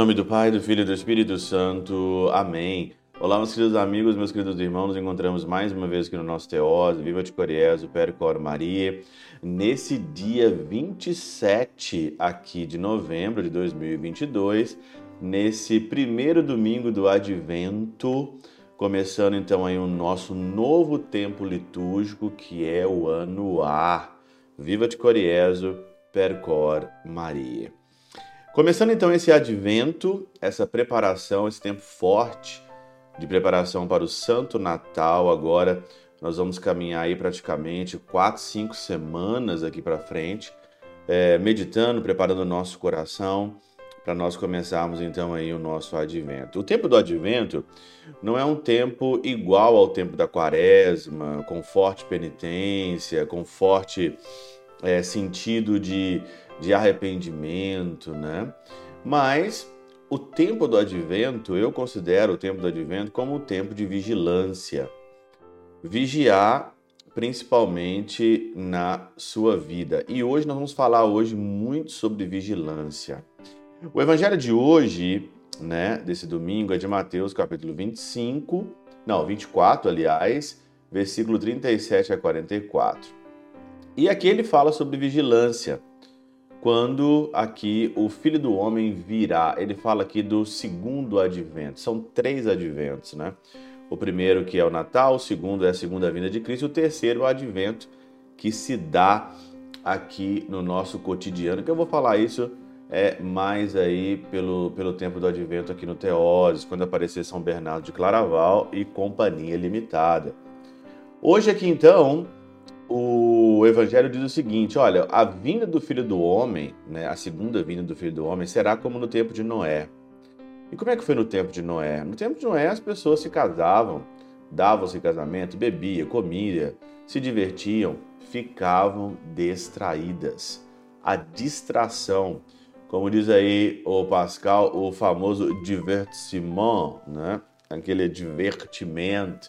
nome do Pai, do Filho e do Espírito Santo. Amém. Olá, meus queridos amigos, meus queridos irmãos, nos encontramos mais uma vez aqui no nosso Teós, Viva de Coriezo, Percor Maria, nesse dia 27 aqui de novembro de 2022, nesse primeiro domingo do Advento, começando então aí o nosso novo tempo litúrgico, que é o ano A. Viva de Coriezo, Percor Maria. Começando então esse advento, essa preparação, esse tempo forte de preparação para o Santo Natal, agora nós vamos caminhar aí praticamente quatro, cinco semanas aqui para frente, é, meditando, preparando o nosso coração para nós começarmos então aí o nosso advento. O tempo do advento não é um tempo igual ao tempo da quaresma, com forte penitência, com forte é, sentido de de arrependimento, né? Mas o tempo do advento, eu considero o tempo do advento como o tempo de vigilância. Vigiar principalmente na sua vida. E hoje nós vamos falar hoje muito sobre vigilância. O evangelho de hoje, né, desse domingo é de Mateus, capítulo 25, não, 24, aliás, versículo 37 a 44. E aqui ele fala sobre vigilância quando aqui o Filho do Homem virá. Ele fala aqui do segundo advento. São três adventos, né? O primeiro que é o Natal, o segundo é a segunda vinda de Cristo, o terceiro o advento que se dá aqui no nosso cotidiano. Que eu vou falar isso é mais aí pelo, pelo tempo do advento aqui no Teoses, quando aparecer São Bernardo de Claraval e Companhia Limitada. Hoje aqui então o Evangelho diz o seguinte: olha, a vinda do Filho do Homem, né, a segunda vinda do Filho do Homem, será como no tempo de Noé. E como é que foi no tempo de Noé? No tempo de Noé, as pessoas se casavam, davam-se casamento, bebia, comia, se divertiam, ficavam distraídas. A distração, como diz aí o Pascal, o famoso divertissement, né? Aquele divertimento,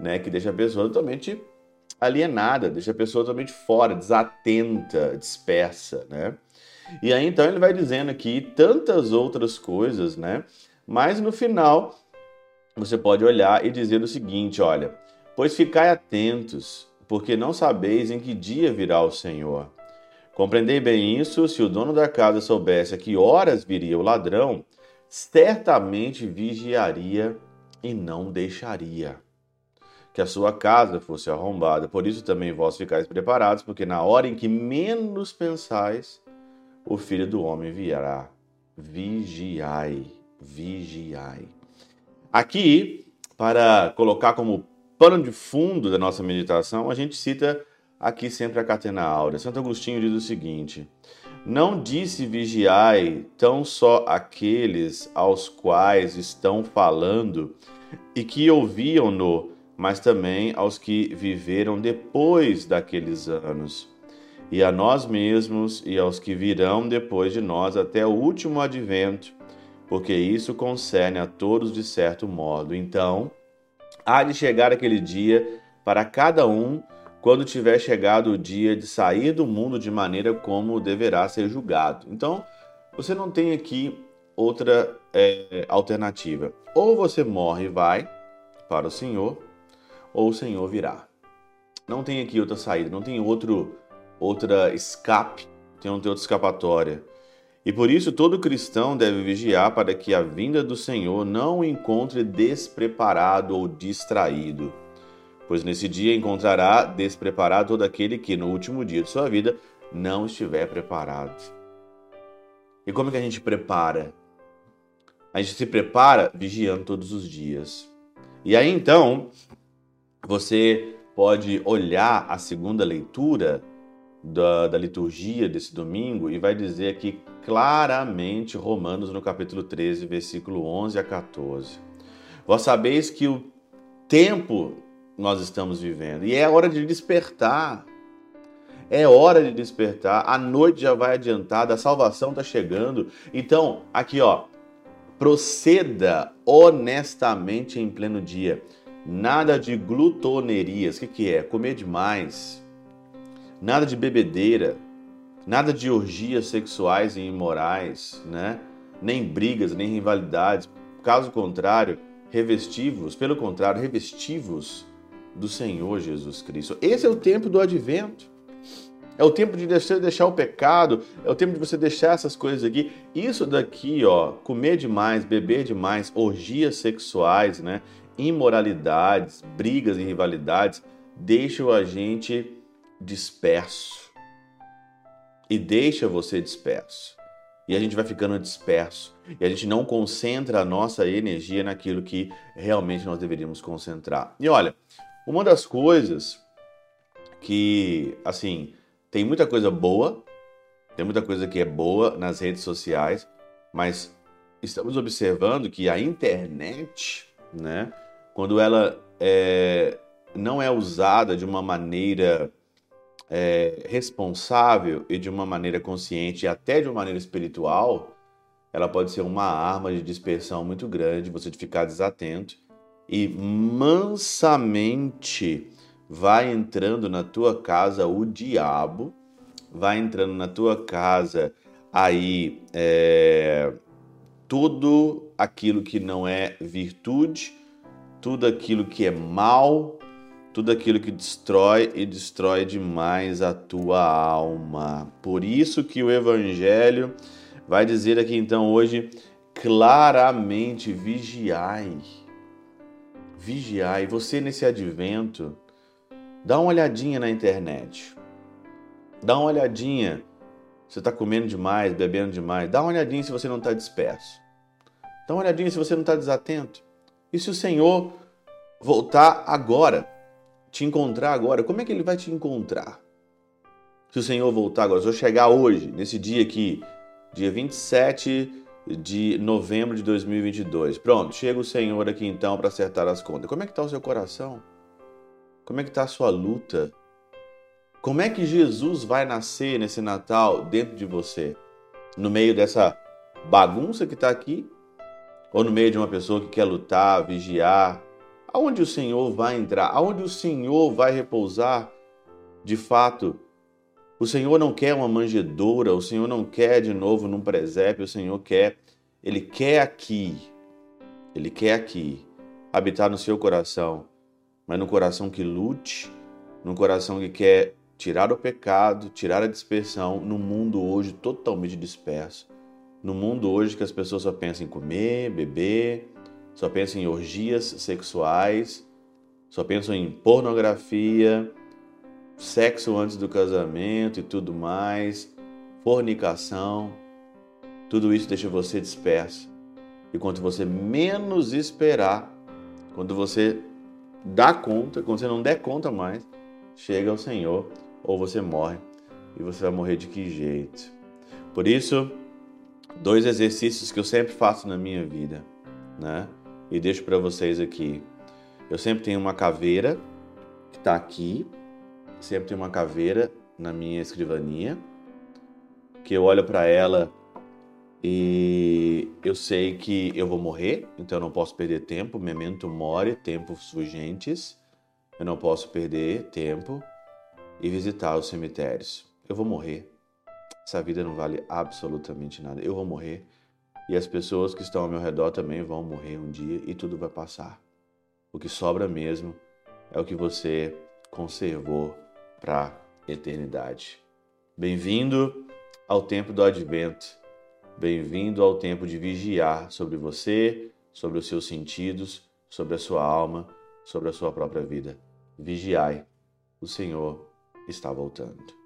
né, que deixa a pessoa totalmente alienada, deixa a pessoa totalmente fora, desatenta, dispersa, né? E aí então ele vai dizendo aqui tantas outras coisas, né? Mas no final você pode olhar e dizer o seguinte, olha: "Pois ficai atentos, porque não sabeis em que dia virá o Senhor. Compreendei bem isso, se o dono da casa soubesse a que horas viria o ladrão, certamente vigiaria e não deixaria que a sua casa fosse arrombada. Por isso também vós ficais preparados, porque na hora em que menos pensais, o Filho do Homem virá. Vigiai, vigiai. Aqui, para colocar como pano de fundo da nossa meditação, a gente cita aqui sempre a Catena Áurea. Santo Agostinho diz o seguinte: Não disse vigiai tão só aqueles aos quais estão falando e que ouviam-no mas também aos que viveram depois daqueles anos, e a nós mesmos e aos que virão depois de nós até o último advento, porque isso concerne a todos de certo modo. Então, há de chegar aquele dia para cada um quando tiver chegado o dia de sair do mundo de maneira como deverá ser julgado. Então, você não tem aqui outra é, alternativa. Ou você morre e vai para o Senhor, ou o Senhor virá. Não tem aqui outra saída, não tem outro outra escape, tem não tem outra escapatória. E por isso todo cristão deve vigiar para que a vinda do Senhor não o encontre despreparado ou distraído, pois nesse dia encontrará despreparado todo aquele que no último dia de sua vida não estiver preparado. E como é que a gente prepara? A gente se prepara vigiando todos os dias. E aí então, você pode olhar a segunda leitura da, da, liturgia desse domingo e vai dizer aqui claramente Romanos no capítulo 13, versículo 11 a 14. Vós sabeis que o tempo nós estamos vivendo e é hora de despertar. É hora de despertar. A noite já vai adiantada, a salvação está chegando. Então, aqui ó, proceda honestamente em pleno dia Nada de glutonerias. O que, que é? Comer demais. Nada de bebedeira. Nada de orgias sexuais e imorais, né? nem brigas, nem rivalidades. Caso contrário, revestivos, pelo contrário, revestivos do Senhor Jesus Cristo. Esse é o tempo do advento. É o tempo de você deixar o pecado, é o tempo de você deixar essas coisas aqui. Isso daqui, ó, comer demais, beber demais, orgias sexuais, né? Imoralidades, brigas e rivalidades, deixam a gente disperso. E deixa você disperso. E a gente vai ficando disperso. E a gente não concentra a nossa energia naquilo que realmente nós deveríamos concentrar. E olha, uma das coisas que, assim, tem muita coisa boa, tem muita coisa que é boa nas redes sociais, mas estamos observando que a internet, né, quando ela é, não é usada de uma maneira é, responsável e de uma maneira consciente e até de uma maneira espiritual, ela pode ser uma arma de dispersão muito grande, você de ficar desatento e mansamente vai entrando na tua casa o diabo, vai entrando na tua casa aí é, tudo aquilo que não é virtude, tudo aquilo que é mal, tudo aquilo que destrói e destrói demais a tua alma. Por isso que o Evangelho vai dizer aqui então hoje claramente vigiai. Vigiai. Você nesse advento, Dá uma olhadinha na internet. Dá uma olhadinha. Você está comendo demais, bebendo demais. Dá uma olhadinha se você não está disperso. Dá uma olhadinha se você não está desatento. E se o Senhor voltar agora, te encontrar agora, como é que ele vai te encontrar? Se o Senhor voltar agora, se eu chegar hoje, nesse dia aqui, dia 27 de novembro de 2022. Pronto, chega o Senhor aqui então para acertar as contas. Como é que está o seu coração? Como é que está a sua luta? Como é que Jesus vai nascer nesse Natal dentro de você? No meio dessa bagunça que está aqui? Ou no meio de uma pessoa que quer lutar, vigiar? Aonde o Senhor vai entrar? Aonde o Senhor vai repousar? De fato, o Senhor não quer uma manjedoura, o Senhor não quer de novo num presépio, o Senhor quer, Ele quer aqui, Ele quer aqui, habitar no seu coração mas no coração que lute, no coração que quer tirar o pecado, tirar a dispersão, no mundo hoje totalmente disperso. No mundo hoje que as pessoas só pensam em comer, beber, só pensam em orgias sexuais, só pensam em pornografia, sexo antes do casamento e tudo mais, fornicação. Tudo isso deixa você disperso. E quando você menos esperar, quando você dá conta, quando você não der conta mais, chega ao Senhor ou você morre. E você vai morrer de que jeito? Por isso, dois exercícios que eu sempre faço na minha vida, né? E deixo para vocês aqui. Eu sempre tenho uma caveira que está aqui, sempre tenho uma caveira na minha escrivania, que eu olho para ela e eu sei que eu vou morrer, então eu não posso perder tempo. Memento mori, tempos urgentes. Eu não posso perder tempo e visitar os cemitérios. Eu vou morrer. Essa vida não vale absolutamente nada. Eu vou morrer e as pessoas que estão ao meu redor também vão morrer um dia e tudo vai passar. O que sobra mesmo é o que você conservou para a eternidade. Bem-vindo ao tempo do advento Bem-vindo ao tempo de vigiar sobre você, sobre os seus sentidos, sobre a sua alma, sobre a sua própria vida. Vigiai, o Senhor está voltando.